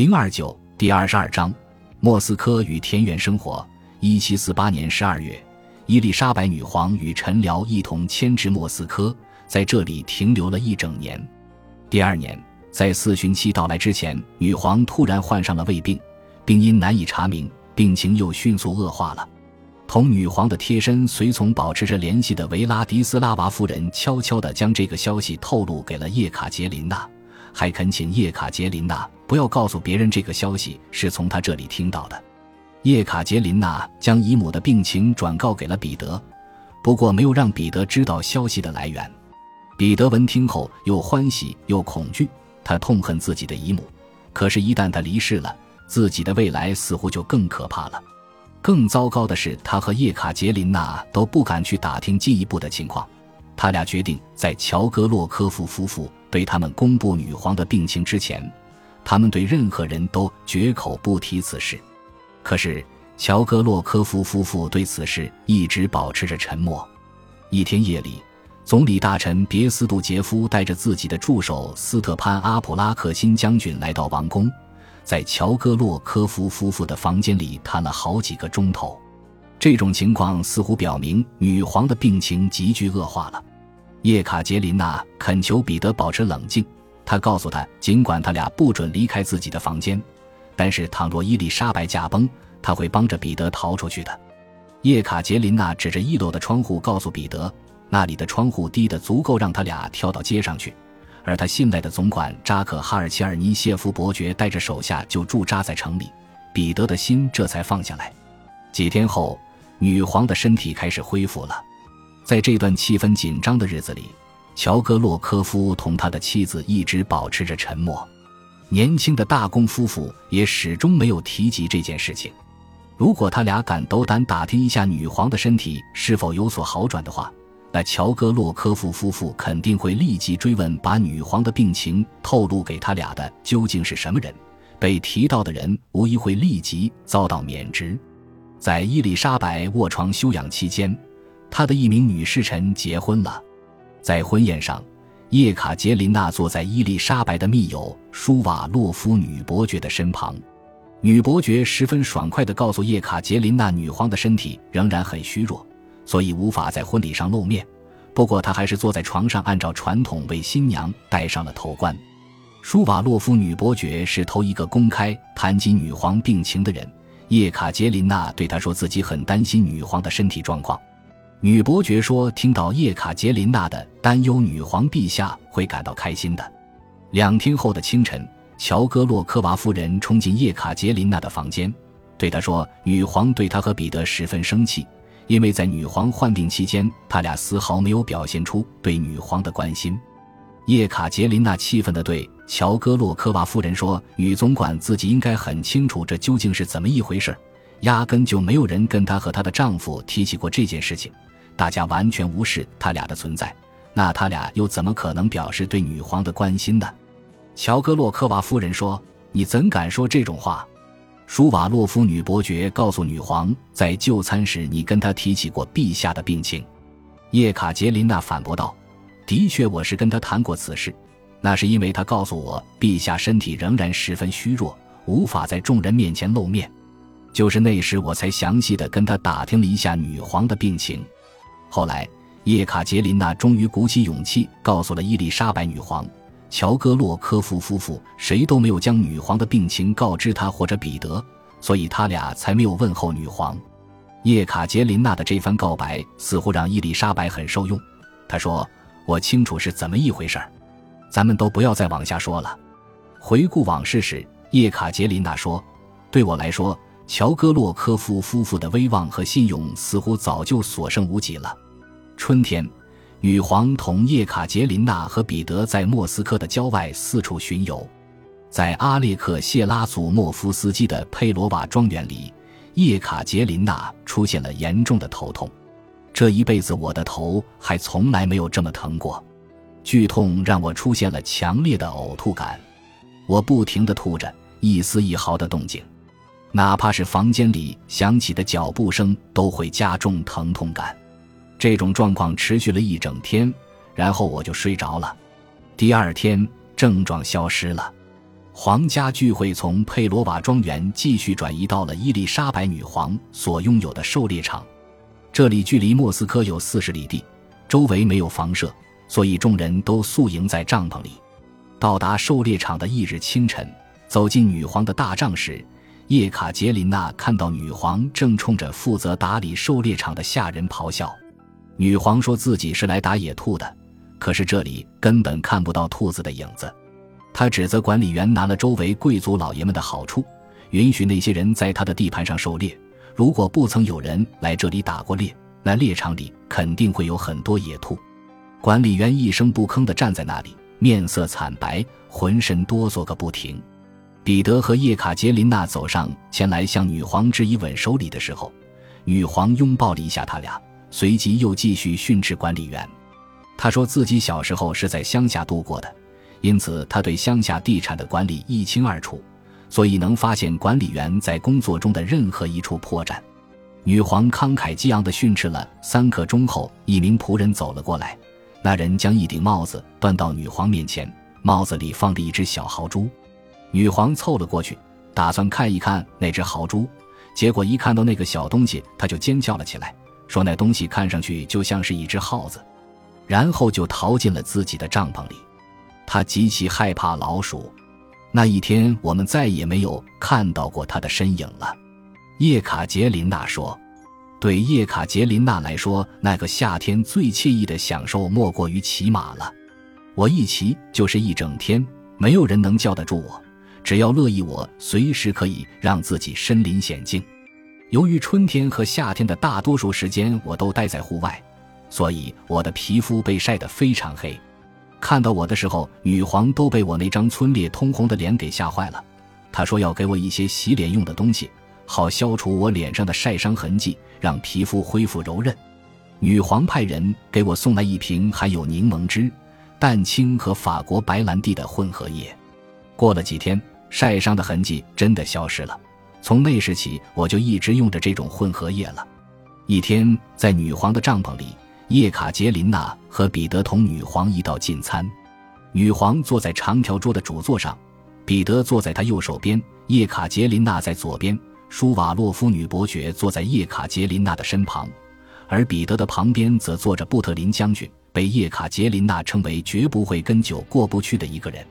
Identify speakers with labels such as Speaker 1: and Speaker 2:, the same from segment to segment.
Speaker 1: 零二九第二十二章，莫斯科与田园生活。一七四八年十二月，伊丽莎白女皇与陈辽一同迁至莫斯科，在这里停留了一整年。第二年，在四旬期到来之前，女皇突然患上了胃病，病因难以查明，病情又迅速恶化了。同女皇的贴身随从保持着联系的维拉迪斯拉娃夫人，悄悄地将这个消息透露给了叶卡捷琳娜。还恳请叶卡捷琳娜不要告诉别人这个消息是从他这里听到的。叶卡捷琳娜将姨母的病情转告给了彼得，不过没有让彼得知道消息的来源。彼得闻听后又欢喜又恐惧，他痛恨自己的姨母，可是，一旦他离世了，自己的未来似乎就更可怕了。更糟糕的是，他和叶卡捷琳娜都不敢去打听进一步的情况。他俩决定在乔戈洛科夫夫妇对他们公布女皇的病情之前，他们对任何人都绝口不提此事。可是乔戈洛科夫夫妇对此事一直保持着沉默。一天夜里，总理大臣别斯杜杰夫带着自己的助手斯特潘阿普拉克辛将军来到王宫，在乔戈洛科夫夫妇的房间里谈了好几个钟头。这种情况似乎表明女皇的病情急剧恶化了。叶卡捷琳娜恳求彼得保持冷静，她告诉他，尽管他俩不准离开自己的房间，但是倘若伊丽莎白驾崩，他会帮着彼得逃出去的。叶卡捷琳娜指着一楼的窗户，告诉彼得，那里的窗户低得足够让他俩跳到街上去。而他信赖的总管扎克哈尔切尔尼谢夫伯爵带着手下就驻扎在城里，彼得的心这才放下来。几天后，女皇的身体开始恢复了。在这段气氛紧张的日子里，乔戈洛科夫同他的妻子一直保持着沉默。年轻的大公夫妇也始终没有提及这件事情。如果他俩敢斗胆打听一下女皇的身体是否有所好转的话，那乔戈洛科夫夫妇肯定会立即追问把女皇的病情透露给他俩的究竟是什么人。被提到的人无疑会立即遭到免职。在伊丽莎白卧床休养期间。他的一名女侍臣结婚了，在婚宴上，叶卡捷琳娜坐在伊丽莎白的密友舒瓦洛夫女伯爵的身旁。女伯爵十分爽快地告诉叶卡捷琳娜，女皇的身体仍然很虚弱，所以无法在婚礼上露面。不过，她还是坐在床上，按照传统为新娘戴上了头冠。舒瓦洛夫女伯爵是头一个公开谈及女皇病情的人。叶卡捷琳娜对她说自己很担心女皇的身体状况。女伯爵说：“听到叶卡捷琳娜的担忧，女皇陛下会感到开心的。”两天后的清晨，乔戈洛科娃夫人冲进叶卡捷琳娜的房间，对她说：“女皇对她和彼得十分生气，因为在女皇患病期间，他俩丝毫没有表现出对女皇的关心。”叶卡捷琳娜气愤地对乔戈洛科娃夫人说：“女总管自己应该很清楚这究竟是怎么一回事，压根就没有人跟她和她的丈夫提起过这件事情。”大家完全无视他俩的存在，那他俩又怎么可能表示对女皇的关心呢？乔戈洛科娃夫人说：“你怎敢说这种话？”舒瓦洛夫女伯爵告诉女皇，在就餐时你跟她提起过陛下的病情。叶卡捷琳娜反驳道：“的确，我是跟她谈过此事，那是因为她告诉我，陛下身体仍然十分虚弱，无法在众人面前露面。就是那时，我才详细的跟他打听了一下女皇的病情。”后来，叶卡捷琳娜终于鼓起勇气告诉了伊丽莎白女皇，乔戈洛科夫夫妇谁都没有将女皇的病情告知她或者彼得，所以他俩才没有问候女皇。叶卡捷琳娜的这番告白似乎让伊丽莎白很受用。她说：“我清楚是怎么一回事儿，咱们都不要再往下说了。”回顾往事时，叶卡捷琳娜说：“对我来说。”乔戈洛科夫夫妇的威望和信用似乎早就所剩无几了。春天，女皇同叶卡捷琳娜和彼得在莫斯科的郊外四处巡游。在阿列克谢拉祖莫夫斯基的佩罗瓦庄园里，叶卡捷琳娜出现了严重的头痛。这一辈子，我的头还从来没有这么疼过。剧痛让我出现了强烈的呕吐感，我不停地吐着，一丝一毫的动静。哪怕是房间里响起的脚步声，都会加重疼痛感。这种状况持续了一整天，然后我就睡着了。第二天症状消失了，皇家聚会从佩罗瓦庄园继续转移到了伊丽莎白女皇所拥有的狩猎场，这里距离莫斯科有四十里地，周围没有房舍，所以众人都宿营在帐篷里。到达狩猎场的翌日清晨，走进女皇的大帐时，叶卡捷琳娜看到女皇正冲着负责打理狩猎场的下人咆哮。女皇说自己是来打野兔的，可是这里根本看不到兔子的影子。她指责管理员拿了周围贵族老爷们的好处，允许那些人在他的地盘上狩猎。如果不曾有人来这里打过猎，那猎场里肯定会有很多野兔。管理员一声不吭地站在那里。面色惨白，浑身哆嗦个不停。彼得和叶卡捷琳娜走上前来向女皇致以吻手礼的时候，女皇拥抱了一下他俩，随即又继续训斥管理员。他说自己小时候是在乡下度过的，因此他对乡下地产的管理一清二楚，所以能发现管理员在工作中的任何一处破绽。女皇慷慨激昂地训斥了三刻钟后，一名仆人走了过来。那人将一顶帽子端到女皇面前，帽子里放着一只小豪猪。女皇凑了过去，打算看一看那只豪猪，结果一看到那个小东西，她就尖叫了起来，说那东西看上去就像是一只耗子，然后就逃进了自己的帐篷里。她极其害怕老鼠。那一天，我们再也没有看到过他的身影了。叶卡捷琳娜说。对叶卡捷琳娜来说，那个夏天最惬意的享受莫过于骑马了。我一骑就是一整天，没有人能叫得住我。只要乐意，我随时可以让自己身临险境。由于春天和夏天的大多数时间我都待在户外，所以我的皮肤被晒得非常黑。看到我的时候，女皇都被我那张皴裂通红的脸给吓坏了。她说要给我一些洗脸用的东西。好消除我脸上的晒伤痕迹，让皮肤恢复柔韧。女皇派人给我送来一瓶含有柠檬汁、蛋清和法国白兰地的混合液。过了几天，晒伤的痕迹真的消失了。从那时起，我就一直用着这种混合液了。一天，在女皇的帐篷里，叶卡捷琳娜和彼得同女皇一道进餐。女皇坐在长条桌的主座上，彼得坐在她右手边，叶卡捷琳娜在左边。舒瓦洛夫女伯爵坐在叶卡捷琳娜的身旁，而彼得的旁边则坐着布特林将军，被叶卡捷琳娜称为绝不会跟酒过不去的一个人。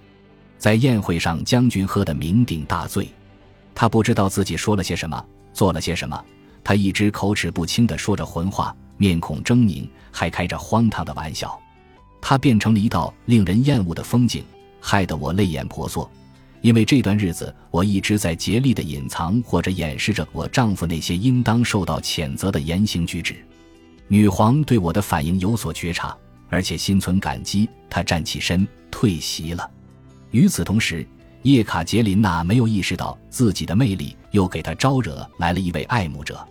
Speaker 1: 在宴会上，将军喝得酩酊大醉，他不知道自己说了些什么，做了些什么，他一直口齿不清地说着混话，面孔狰狞，还开着荒唐的玩笑。他变成了一道令人厌恶的风景，害得我泪眼婆娑。因为这段日子，我一直在竭力的隐藏或者掩饰着我丈夫那些应当受到谴责的言行举止。女皇对我的反应有所觉察，而且心存感激。她站起身退席了。与此同时，叶卡捷琳娜没有意识到自己的魅力又给她招惹来了一位爱慕者。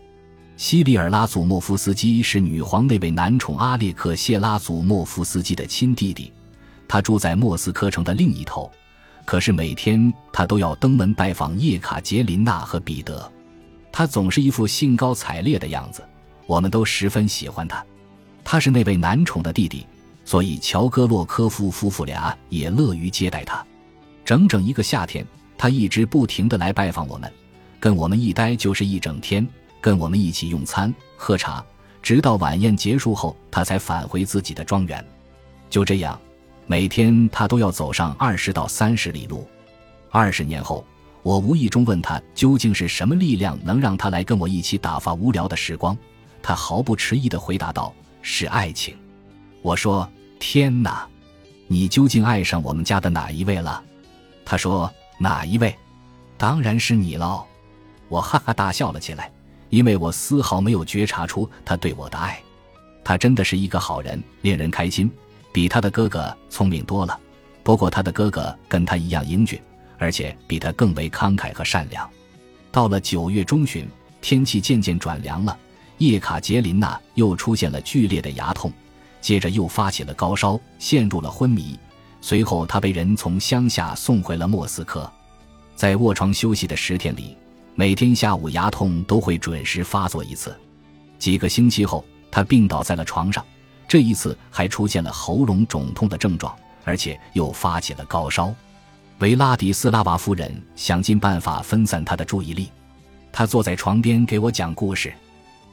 Speaker 1: 西里尔拉祖莫夫斯基是女皇那位男宠阿列克谢拉祖莫夫斯基的亲弟弟，他住在莫斯科城的另一头。可是每天他都要登门拜访叶卡捷琳娜和彼得，他总是一副兴高采烈的样子，我们都十分喜欢他。他是那位男宠的弟弟，所以乔戈洛科夫夫妇俩也乐于接待他。整整一个夏天，他一直不停地来拜访我们，跟我们一待就是一整天，跟我们一起用餐喝茶，直到晚宴结束后，他才返回自己的庄园。就这样。每天他都要走上二十到三十里路。二十年后，我无意中问他究竟是什么力量能让他来跟我一起打发无聊的时光。他毫不迟疑地回答道：“是爱情。”我说：“天哪，你究竟爱上我们家的哪一位了？”他说：“哪一位？当然是你喽！”我哈哈大笑了起来，因为我丝毫没有觉察出他对我的爱。他真的是一个好人，令人开心。比他的哥哥聪明多了，不过他的哥哥跟他一样英俊，而且比他更为慷慨和善良。到了九月中旬，天气渐渐转凉了，叶卡捷琳娜又出现了剧烈的牙痛，接着又发起了高烧，陷入了昏迷。随后，他被人从乡下送回了莫斯科。在卧床休息的十天里，每天下午牙痛都会准时发作一次。几个星期后，他病倒在了床上。这一次还出现了喉咙肿痛的症状，而且又发起了高烧。维拉迪斯拉娃夫人想尽办法分散他的注意力。他坐在床边给我讲故事。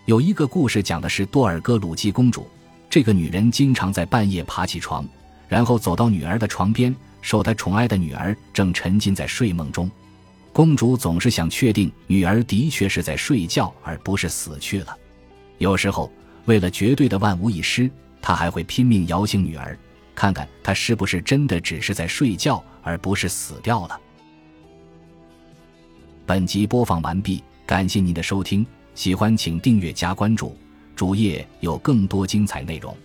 Speaker 1: 有一个故事讲的是多尔戈鲁基公主。这个女人经常在半夜爬起床，然后走到女儿的床边，受她宠爱的女儿正沉浸在睡梦中。公主总是想确定女儿的确是在睡觉，而不是死去了。有时候，为了绝对的万无一失，她还会拼命摇醒女儿，看看她是不是真的只是在睡觉，而不是死掉了。本集播放完毕，感谢您的收听，喜欢请订阅加关注，主页有更多精彩内容。